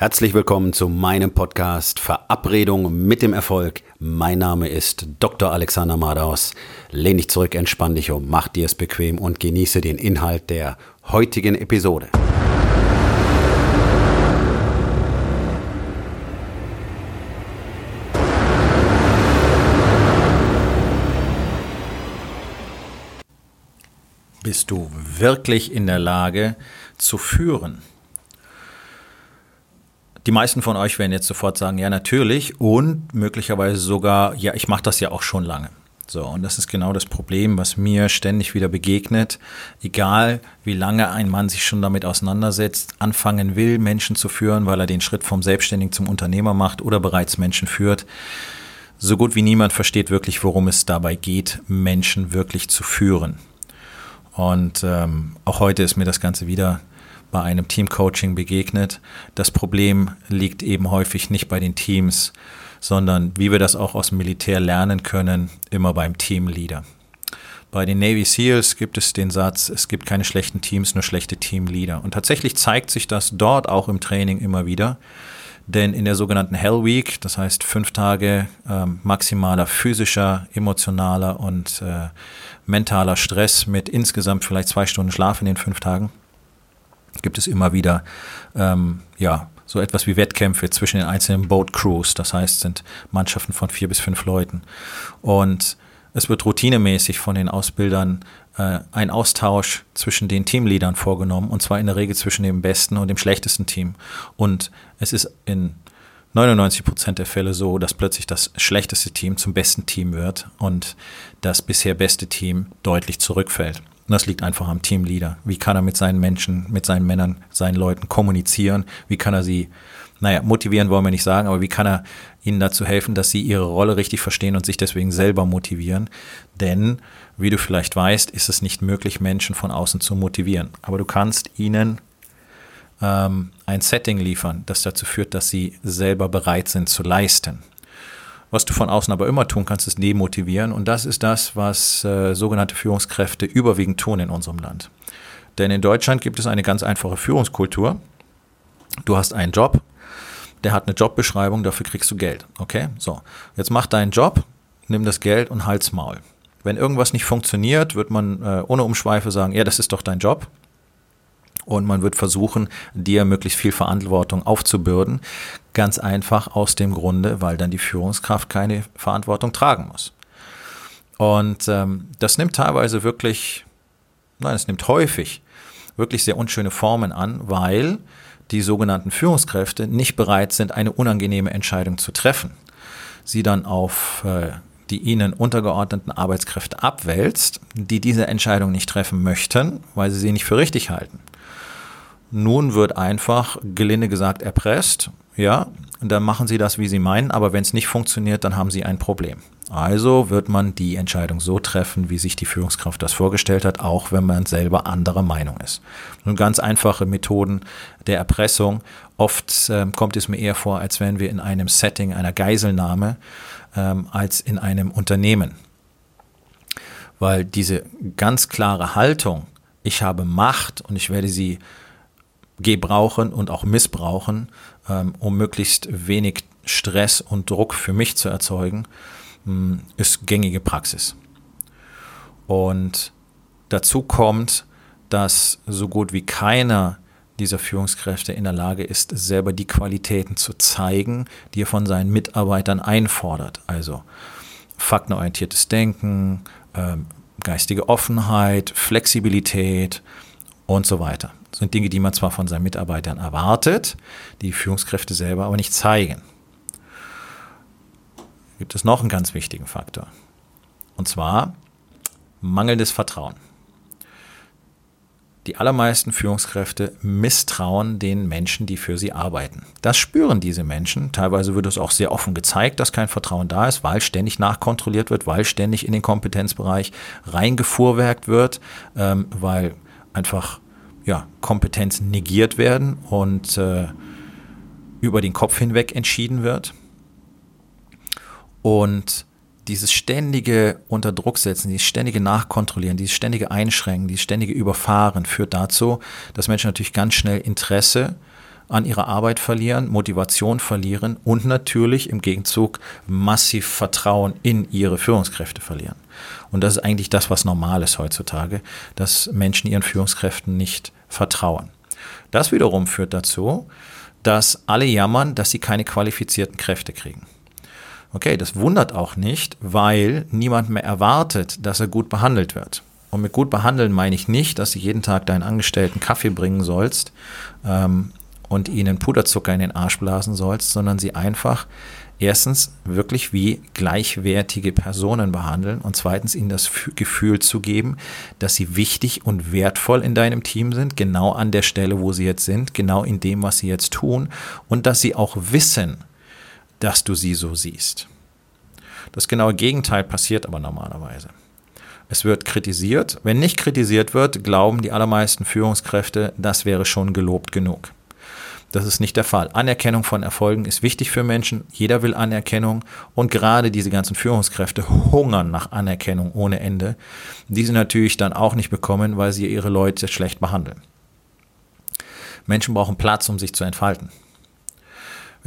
Herzlich willkommen zu meinem Podcast Verabredung mit dem Erfolg. Mein Name ist Dr. Alexander Madaus. Lehn dich zurück, entspann dich um, mach dir es bequem und genieße den Inhalt der heutigen Episode. Bist du wirklich in der Lage zu führen? Die meisten von euch werden jetzt sofort sagen, ja natürlich und möglicherweise sogar, ja, ich mache das ja auch schon lange. So, und das ist genau das Problem, was mir ständig wieder begegnet. Egal, wie lange ein Mann sich schon damit auseinandersetzt, anfangen will, Menschen zu führen, weil er den Schritt vom Selbstständigen zum Unternehmer macht oder bereits Menschen führt. So gut wie niemand versteht wirklich, worum es dabei geht, Menschen wirklich zu führen. Und ähm, auch heute ist mir das Ganze wieder bei einem Teamcoaching begegnet. Das Problem liegt eben häufig nicht bei den Teams, sondern wie wir das auch aus dem Militär lernen können, immer beim Teamleader. Bei den Navy SEALs gibt es den Satz, es gibt keine schlechten Teams, nur schlechte Teamleader. Und tatsächlich zeigt sich das dort auch im Training immer wieder. Denn in der sogenannten Hell Week, das heißt fünf Tage äh, maximaler physischer, emotionaler und äh, mentaler Stress mit insgesamt vielleicht zwei Stunden Schlaf in den fünf Tagen, gibt es immer wieder ähm, ja, so etwas wie Wettkämpfe zwischen den einzelnen Boat Crews. Das heißt, sind Mannschaften von vier bis fünf Leuten. Und es wird routinemäßig von den Ausbildern äh, ein Austausch zwischen den Teamleadern vorgenommen, und zwar in der Regel zwischen dem besten und dem schlechtesten Team. Und es ist in 99 Prozent der Fälle so, dass plötzlich das schlechteste Team zum besten Team wird und das bisher beste Team deutlich zurückfällt. Und das liegt einfach am Teamleader. Wie kann er mit seinen Menschen, mit seinen Männern, seinen Leuten kommunizieren? Wie kann er sie, naja, motivieren wollen wir nicht sagen, aber wie kann er ihnen dazu helfen, dass sie ihre Rolle richtig verstehen und sich deswegen selber motivieren? Denn, wie du vielleicht weißt, ist es nicht möglich, Menschen von außen zu motivieren. Aber du kannst ihnen ähm, ein Setting liefern, das dazu führt, dass sie selber bereit sind zu leisten. Was du von außen aber immer tun kannst, ist demotivieren. Und das ist das, was äh, sogenannte Führungskräfte überwiegend tun in unserem Land. Denn in Deutschland gibt es eine ganz einfache Führungskultur. Du hast einen Job, der hat eine Jobbeschreibung, dafür kriegst du Geld. Okay? So, jetzt mach deinen Job, nimm das Geld und halt's Maul. Wenn irgendwas nicht funktioniert, wird man äh, ohne Umschweife sagen, ja, das ist doch dein Job und man wird versuchen, dir möglichst viel Verantwortung aufzubürden. Ganz einfach aus dem Grunde, weil dann die Führungskraft keine Verantwortung tragen muss. Und ähm, das nimmt teilweise wirklich, nein, es nimmt häufig wirklich sehr unschöne Formen an, weil die sogenannten Führungskräfte nicht bereit sind, eine unangenehme Entscheidung zu treffen. Sie dann auf äh, die ihnen untergeordneten Arbeitskräfte abwälzt, die diese Entscheidung nicht treffen möchten, weil sie sie nicht für richtig halten. Nun wird einfach, gelinde gesagt, erpresst. Ja, und dann machen sie das, wie sie meinen, aber wenn es nicht funktioniert, dann haben sie ein Problem. Also wird man die Entscheidung so treffen, wie sich die Führungskraft das vorgestellt hat, auch wenn man selber anderer Meinung ist. Nun ganz einfache Methoden der Erpressung. Oft ähm, kommt es mir eher vor, als wären wir in einem Setting einer Geiselnahme ähm, als in einem Unternehmen. Weil diese ganz klare Haltung, ich habe Macht und ich werde sie gebrauchen und auch missbrauchen, ähm, um möglichst wenig Stress und Druck für mich zu erzeugen, hm, ist gängige Praxis. Und dazu kommt, dass so gut wie keiner dieser Führungskräfte in der Lage ist, selber die Qualitäten zu zeigen, die er von seinen Mitarbeitern einfordert. Also faktenorientiertes Denken, ähm, geistige Offenheit, Flexibilität und so weiter sind Dinge, die man zwar von seinen Mitarbeitern erwartet, die Führungskräfte selber aber nicht zeigen. Gibt es noch einen ganz wichtigen Faktor. Und zwar mangelndes Vertrauen. Die allermeisten Führungskräfte misstrauen den Menschen, die für sie arbeiten. Das spüren diese Menschen. Teilweise wird es auch sehr offen gezeigt, dass kein Vertrauen da ist, weil ständig nachkontrolliert wird, weil ständig in den Kompetenzbereich reingefuhrwerkt wird, ähm, weil einfach ja, Kompetenzen negiert werden und äh, über den Kopf hinweg entschieden wird. Und dieses ständige Unterdrucksetzen, dieses ständige Nachkontrollieren, dieses ständige Einschränken, dieses ständige Überfahren führt dazu, dass Menschen natürlich ganz schnell Interesse an ihrer Arbeit verlieren, Motivation verlieren und natürlich im Gegenzug massiv Vertrauen in ihre Führungskräfte verlieren. Und das ist eigentlich das, was normal ist heutzutage, dass Menschen ihren Führungskräften nicht vertrauen. Das wiederum führt dazu, dass alle jammern, dass sie keine qualifizierten Kräfte kriegen. Okay, das wundert auch nicht, weil niemand mehr erwartet, dass er gut behandelt wird. Und mit gut behandeln meine ich nicht, dass du jeden Tag deinen Angestellten Kaffee bringen sollst ähm, und ihnen Puderzucker in den Arsch blasen sollst, sondern sie einfach erstens wirklich wie gleichwertige Personen behandeln und zweitens ihnen das Gefühl zu geben, dass sie wichtig und wertvoll in deinem Team sind, genau an der Stelle, wo sie jetzt sind, genau in dem, was sie jetzt tun und dass sie auch wissen, dass du sie so siehst. Das genaue Gegenteil passiert aber normalerweise. Es wird kritisiert. Wenn nicht kritisiert wird, glauben die allermeisten Führungskräfte, das wäre schon gelobt genug. Das ist nicht der Fall. Anerkennung von Erfolgen ist wichtig für Menschen. Jeder will Anerkennung. Und gerade diese ganzen Führungskräfte hungern nach Anerkennung ohne Ende. Die sie natürlich dann auch nicht bekommen, weil sie ihre Leute schlecht behandeln. Menschen brauchen Platz, um sich zu entfalten.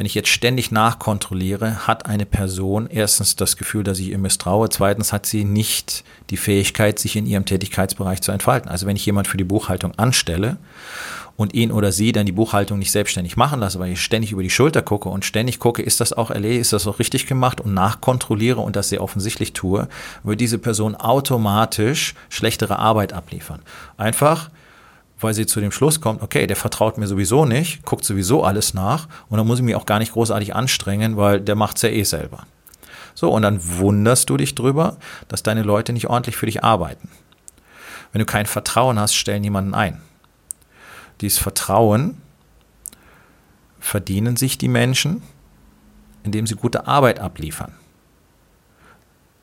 Wenn ich jetzt ständig nachkontrolliere, hat eine Person erstens das Gefühl, dass ich ihr misstraue, zweitens hat sie nicht die Fähigkeit, sich in ihrem Tätigkeitsbereich zu entfalten. Also wenn ich jemand für die Buchhaltung anstelle und ihn oder sie dann die Buchhaltung nicht selbstständig machen lasse, weil ich ständig über die Schulter gucke und ständig gucke, ist das auch erledigt, ist das auch richtig gemacht und nachkontrolliere und das sehr offensichtlich tue, wird diese Person automatisch schlechtere Arbeit abliefern. Einfach, weil sie zu dem Schluss kommt, okay, der vertraut mir sowieso nicht, guckt sowieso alles nach und dann muss ich mich auch gar nicht großartig anstrengen, weil der macht es ja eh selber. So, und dann wunderst du dich drüber, dass deine Leute nicht ordentlich für dich arbeiten. Wenn du kein Vertrauen hast, stell niemanden ein. Dieses Vertrauen verdienen sich die Menschen, indem sie gute Arbeit abliefern.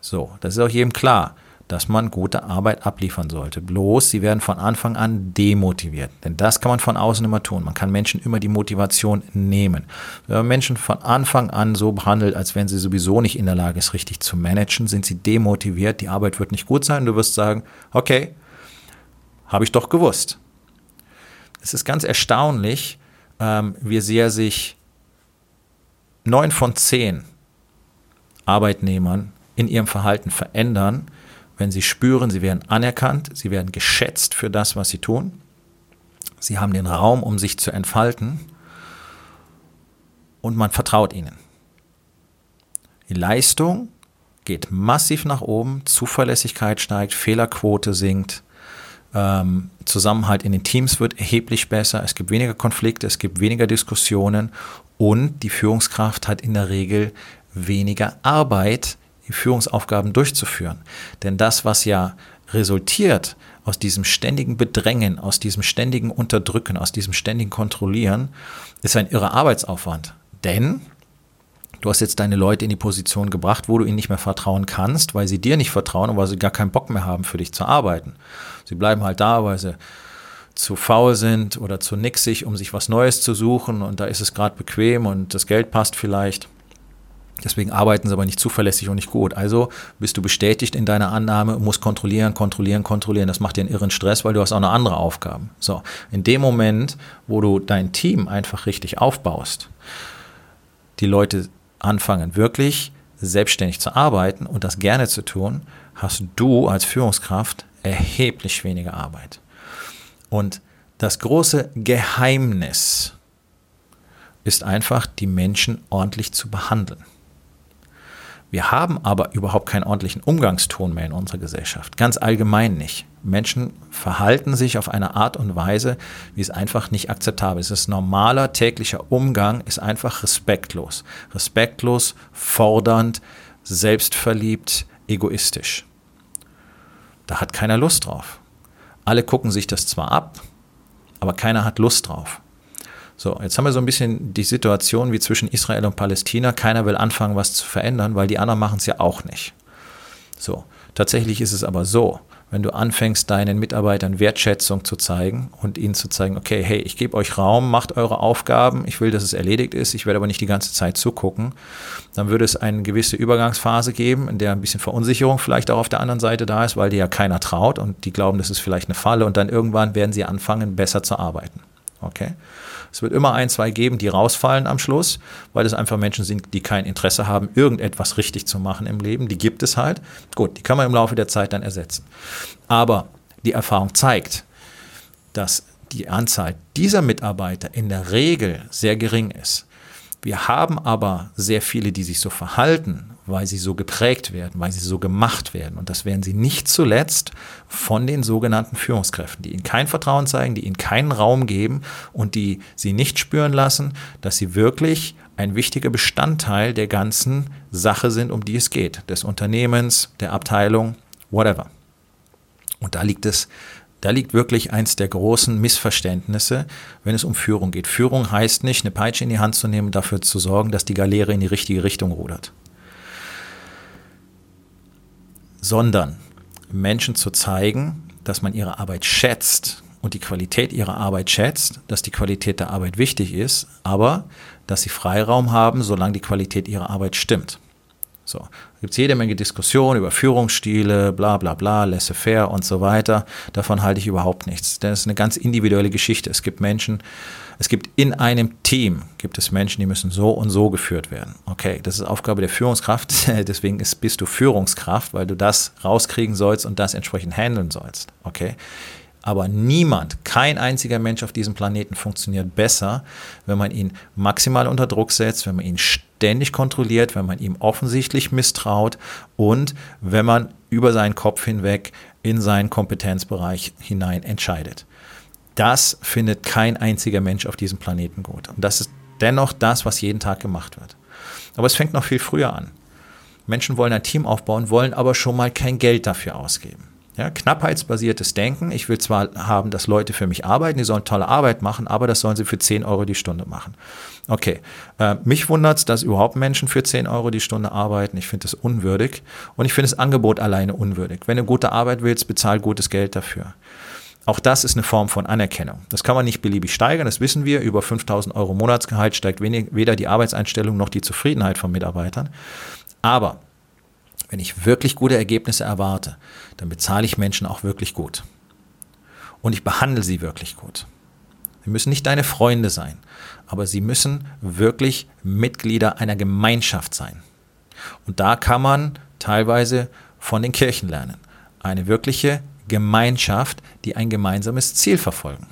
So, das ist auch jedem klar dass man gute Arbeit abliefern sollte. Bloß, sie werden von Anfang an demotiviert. Denn das kann man von außen immer tun. Man kann Menschen immer die Motivation nehmen. Wenn man Menschen von Anfang an so behandelt, als wenn sie sowieso nicht in der Lage ist, richtig zu managen, sind sie demotiviert, die Arbeit wird nicht gut sein. Du wirst sagen, okay, habe ich doch gewusst. Es ist ganz erstaunlich, ähm, wie sehr sich neun von zehn Arbeitnehmern in ihrem Verhalten verändern, wenn sie spüren, sie werden anerkannt, sie werden geschätzt für das, was sie tun. Sie haben den Raum, um sich zu entfalten und man vertraut ihnen. Die Leistung geht massiv nach oben, Zuverlässigkeit steigt, Fehlerquote sinkt, ähm, Zusammenhalt in den Teams wird erheblich besser, es gibt weniger Konflikte, es gibt weniger Diskussionen und die Führungskraft hat in der Regel weniger Arbeit die Führungsaufgaben durchzuführen. Denn das, was ja resultiert aus diesem ständigen Bedrängen, aus diesem ständigen Unterdrücken, aus diesem ständigen Kontrollieren, ist ein irrer Arbeitsaufwand. Denn du hast jetzt deine Leute in die Position gebracht, wo du ihnen nicht mehr vertrauen kannst, weil sie dir nicht vertrauen und weil sie gar keinen Bock mehr haben, für dich zu arbeiten. Sie bleiben halt da, weil sie zu faul sind oder zu nixig, um sich was Neues zu suchen und da ist es gerade bequem und das Geld passt vielleicht. Deswegen arbeiten sie aber nicht zuverlässig und nicht gut. Also bist du bestätigt in deiner Annahme, musst kontrollieren, kontrollieren, kontrollieren. Das macht dir einen irren Stress, weil du hast auch noch andere Aufgaben. So, in dem Moment, wo du dein Team einfach richtig aufbaust, die Leute anfangen wirklich selbstständig zu arbeiten und das gerne zu tun, hast du als Führungskraft erheblich weniger Arbeit. Und das große Geheimnis ist einfach, die Menschen ordentlich zu behandeln. Wir haben aber überhaupt keinen ordentlichen Umgangston mehr in unserer Gesellschaft. Ganz allgemein nicht. Menschen verhalten sich auf eine Art und Weise, wie es einfach nicht akzeptabel ist. Ist normaler täglicher Umgang, ist einfach respektlos. Respektlos, fordernd, selbstverliebt, egoistisch. Da hat keiner Lust drauf. Alle gucken sich das zwar ab, aber keiner hat Lust drauf. So, jetzt haben wir so ein bisschen die Situation wie zwischen Israel und Palästina. Keiner will anfangen, was zu verändern, weil die anderen machen es ja auch nicht. So, tatsächlich ist es aber so, wenn du anfängst, deinen Mitarbeitern Wertschätzung zu zeigen und ihnen zu zeigen, okay, hey, ich gebe euch Raum, macht eure Aufgaben, ich will, dass es erledigt ist, ich werde aber nicht die ganze Zeit zugucken, dann würde es eine gewisse Übergangsphase geben, in der ein bisschen Verunsicherung vielleicht auch auf der anderen Seite da ist, weil dir ja keiner traut und die glauben, das ist vielleicht eine Falle und dann irgendwann werden sie anfangen, besser zu arbeiten. Okay? Es wird immer ein, zwei geben, die rausfallen am Schluss, weil es einfach Menschen sind, die kein Interesse haben, irgendetwas richtig zu machen im Leben. Die gibt es halt. Gut, die kann man im Laufe der Zeit dann ersetzen. Aber die Erfahrung zeigt, dass die Anzahl dieser Mitarbeiter in der Regel sehr gering ist. Wir haben aber sehr viele, die sich so verhalten, weil sie so geprägt werden, weil sie so gemacht werden. Und das werden sie nicht zuletzt von den sogenannten Führungskräften, die ihnen kein Vertrauen zeigen, die ihnen keinen Raum geben und die sie nicht spüren lassen, dass sie wirklich ein wichtiger Bestandteil der ganzen Sache sind, um die es geht, des Unternehmens, der Abteilung, whatever. Und da liegt es da liegt wirklich eins der großen Missverständnisse, wenn es um Führung geht. Führung heißt nicht, eine Peitsche in die Hand zu nehmen, dafür zu sorgen, dass die Galeere in die richtige Richtung rudert, sondern Menschen zu zeigen, dass man ihre Arbeit schätzt und die Qualität ihrer Arbeit schätzt, dass die Qualität der Arbeit wichtig ist, aber dass sie Freiraum haben, solange die Qualität ihrer Arbeit stimmt. So, gibt es jede Menge Diskussionen über Führungsstile, bla bla bla, laissez-faire und so weiter. Davon halte ich überhaupt nichts. Denn es ist eine ganz individuelle Geschichte. Es gibt Menschen, es gibt in einem Team, gibt es Menschen, die müssen so und so geführt werden. Okay, das ist Aufgabe der Führungskraft. Deswegen ist, bist du Führungskraft, weil du das rauskriegen sollst und das entsprechend handeln sollst. Okay, aber niemand, kein einziger Mensch auf diesem Planeten funktioniert besser, wenn man ihn maximal unter Druck setzt, wenn man ihn ständig kontrolliert, wenn man ihm offensichtlich misstraut und wenn man über seinen Kopf hinweg in seinen Kompetenzbereich hinein entscheidet. Das findet kein einziger Mensch auf diesem Planeten gut. Und das ist dennoch das, was jeden Tag gemacht wird. Aber es fängt noch viel früher an. Menschen wollen ein Team aufbauen, wollen aber schon mal kein Geld dafür ausgeben. Ja, knappheitsbasiertes Denken. Ich will zwar haben, dass Leute für mich arbeiten, die sollen tolle Arbeit machen, aber das sollen sie für 10 Euro die Stunde machen. Okay, äh, mich wundert es, dass überhaupt Menschen für 10 Euro die Stunde arbeiten. Ich finde das unwürdig und ich finde das Angebot alleine unwürdig. Wenn du gute Arbeit willst, bezahl gutes Geld dafür. Auch das ist eine Form von Anerkennung. Das kann man nicht beliebig steigern, das wissen wir. Über 5000 Euro Monatsgehalt steigt weder die Arbeitseinstellung noch die Zufriedenheit von Mitarbeitern. Aber wenn ich wirklich gute Ergebnisse erwarte, dann bezahle ich Menschen auch wirklich gut. Und ich behandle sie wirklich gut. Sie müssen nicht deine Freunde sein, aber sie müssen wirklich Mitglieder einer Gemeinschaft sein. Und da kann man teilweise von den Kirchen lernen. Eine wirkliche Gemeinschaft, die ein gemeinsames Ziel verfolgen.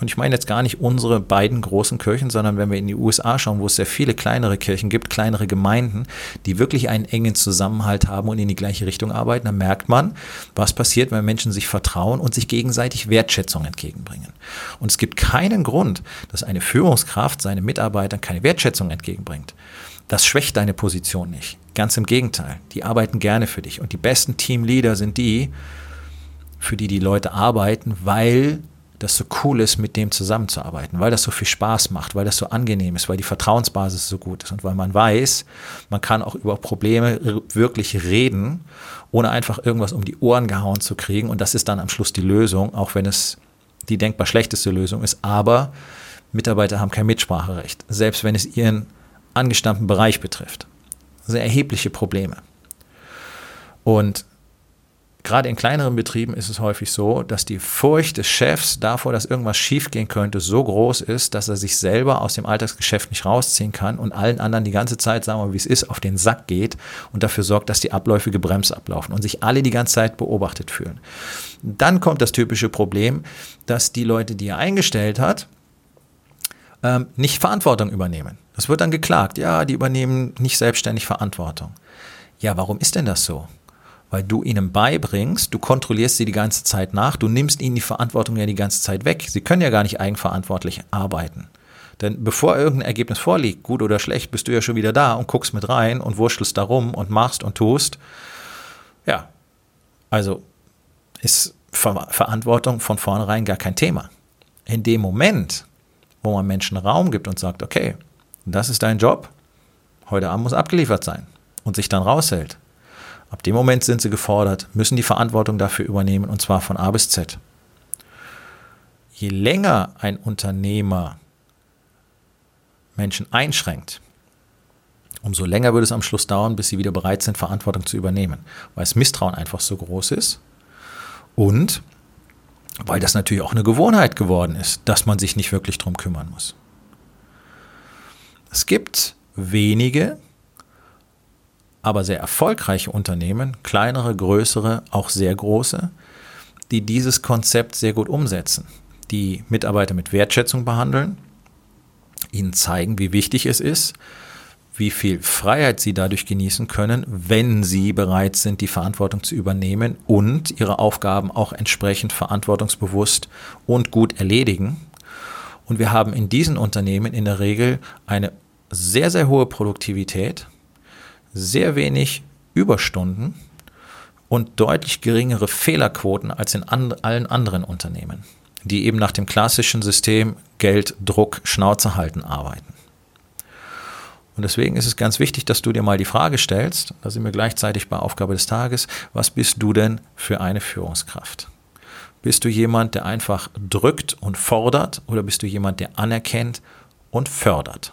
Und ich meine jetzt gar nicht unsere beiden großen Kirchen, sondern wenn wir in die USA schauen, wo es sehr viele kleinere Kirchen gibt, kleinere Gemeinden, die wirklich einen engen Zusammenhalt haben und in die gleiche Richtung arbeiten, dann merkt man, was passiert, wenn Menschen sich vertrauen und sich gegenseitig Wertschätzung entgegenbringen. Und es gibt keinen Grund, dass eine Führungskraft seinen Mitarbeitern keine Wertschätzung entgegenbringt. Das schwächt deine Position nicht. Ganz im Gegenteil. Die arbeiten gerne für dich. Und die besten Teamleader sind die, für die die Leute arbeiten, weil das so cool ist, mit dem zusammenzuarbeiten, weil das so viel Spaß macht, weil das so angenehm ist, weil die Vertrauensbasis so gut ist und weil man weiß, man kann auch über Probleme wirklich reden, ohne einfach irgendwas um die Ohren gehauen zu kriegen. Und das ist dann am Schluss die Lösung, auch wenn es die denkbar schlechteste Lösung ist. Aber Mitarbeiter haben kein Mitspracherecht, selbst wenn es ihren angestammten Bereich betrifft. Sehr erhebliche Probleme. Und Gerade in kleineren Betrieben ist es häufig so, dass die Furcht des Chefs davor, dass irgendwas schiefgehen könnte, so groß ist, dass er sich selber aus dem Alltagsgeschäft nicht rausziehen kann und allen anderen die ganze Zeit, sagen wir, wie es ist, auf den Sack geht und dafür sorgt, dass die Abläufe gebremst ablaufen und sich alle die ganze Zeit beobachtet fühlen. Dann kommt das typische Problem, dass die Leute, die er eingestellt hat, ähm, nicht Verantwortung übernehmen. Das wird dann geklagt. Ja, die übernehmen nicht selbstständig Verantwortung. Ja, warum ist denn das so? Weil du ihnen beibringst, du kontrollierst sie die ganze Zeit nach, du nimmst ihnen die Verantwortung ja die ganze Zeit weg. Sie können ja gar nicht eigenverantwortlich arbeiten. Denn bevor irgendein Ergebnis vorliegt, gut oder schlecht, bist du ja schon wieder da und guckst mit rein und wurschtelst darum und machst und tust. Ja, also ist Ver Verantwortung von vornherein gar kein Thema. In dem Moment, wo man Menschen Raum gibt und sagt, okay, das ist dein Job, heute Abend muss abgeliefert sein und sich dann raushält, Ab dem Moment sind sie gefordert, müssen die Verantwortung dafür übernehmen und zwar von A bis Z. Je länger ein Unternehmer Menschen einschränkt, umso länger würde es am Schluss dauern, bis sie wieder bereit sind, Verantwortung zu übernehmen, weil das Misstrauen einfach so groß ist und weil das natürlich auch eine Gewohnheit geworden ist, dass man sich nicht wirklich drum kümmern muss. Es gibt wenige, aber sehr erfolgreiche Unternehmen, kleinere, größere, auch sehr große, die dieses Konzept sehr gut umsetzen, die Mitarbeiter mit Wertschätzung behandeln, ihnen zeigen, wie wichtig es ist, wie viel Freiheit sie dadurch genießen können, wenn sie bereit sind, die Verantwortung zu übernehmen und ihre Aufgaben auch entsprechend verantwortungsbewusst und gut erledigen. Und wir haben in diesen Unternehmen in der Regel eine sehr, sehr hohe Produktivität, sehr wenig Überstunden und deutlich geringere Fehlerquoten als in and allen anderen Unternehmen, die eben nach dem klassischen System Geld, Druck, Schnauze halten arbeiten. Und deswegen ist es ganz wichtig, dass du dir mal die Frage stellst, da sind wir gleichzeitig bei Aufgabe des Tages, was bist du denn für eine Führungskraft? Bist du jemand, der einfach drückt und fordert oder bist du jemand, der anerkennt und fördert?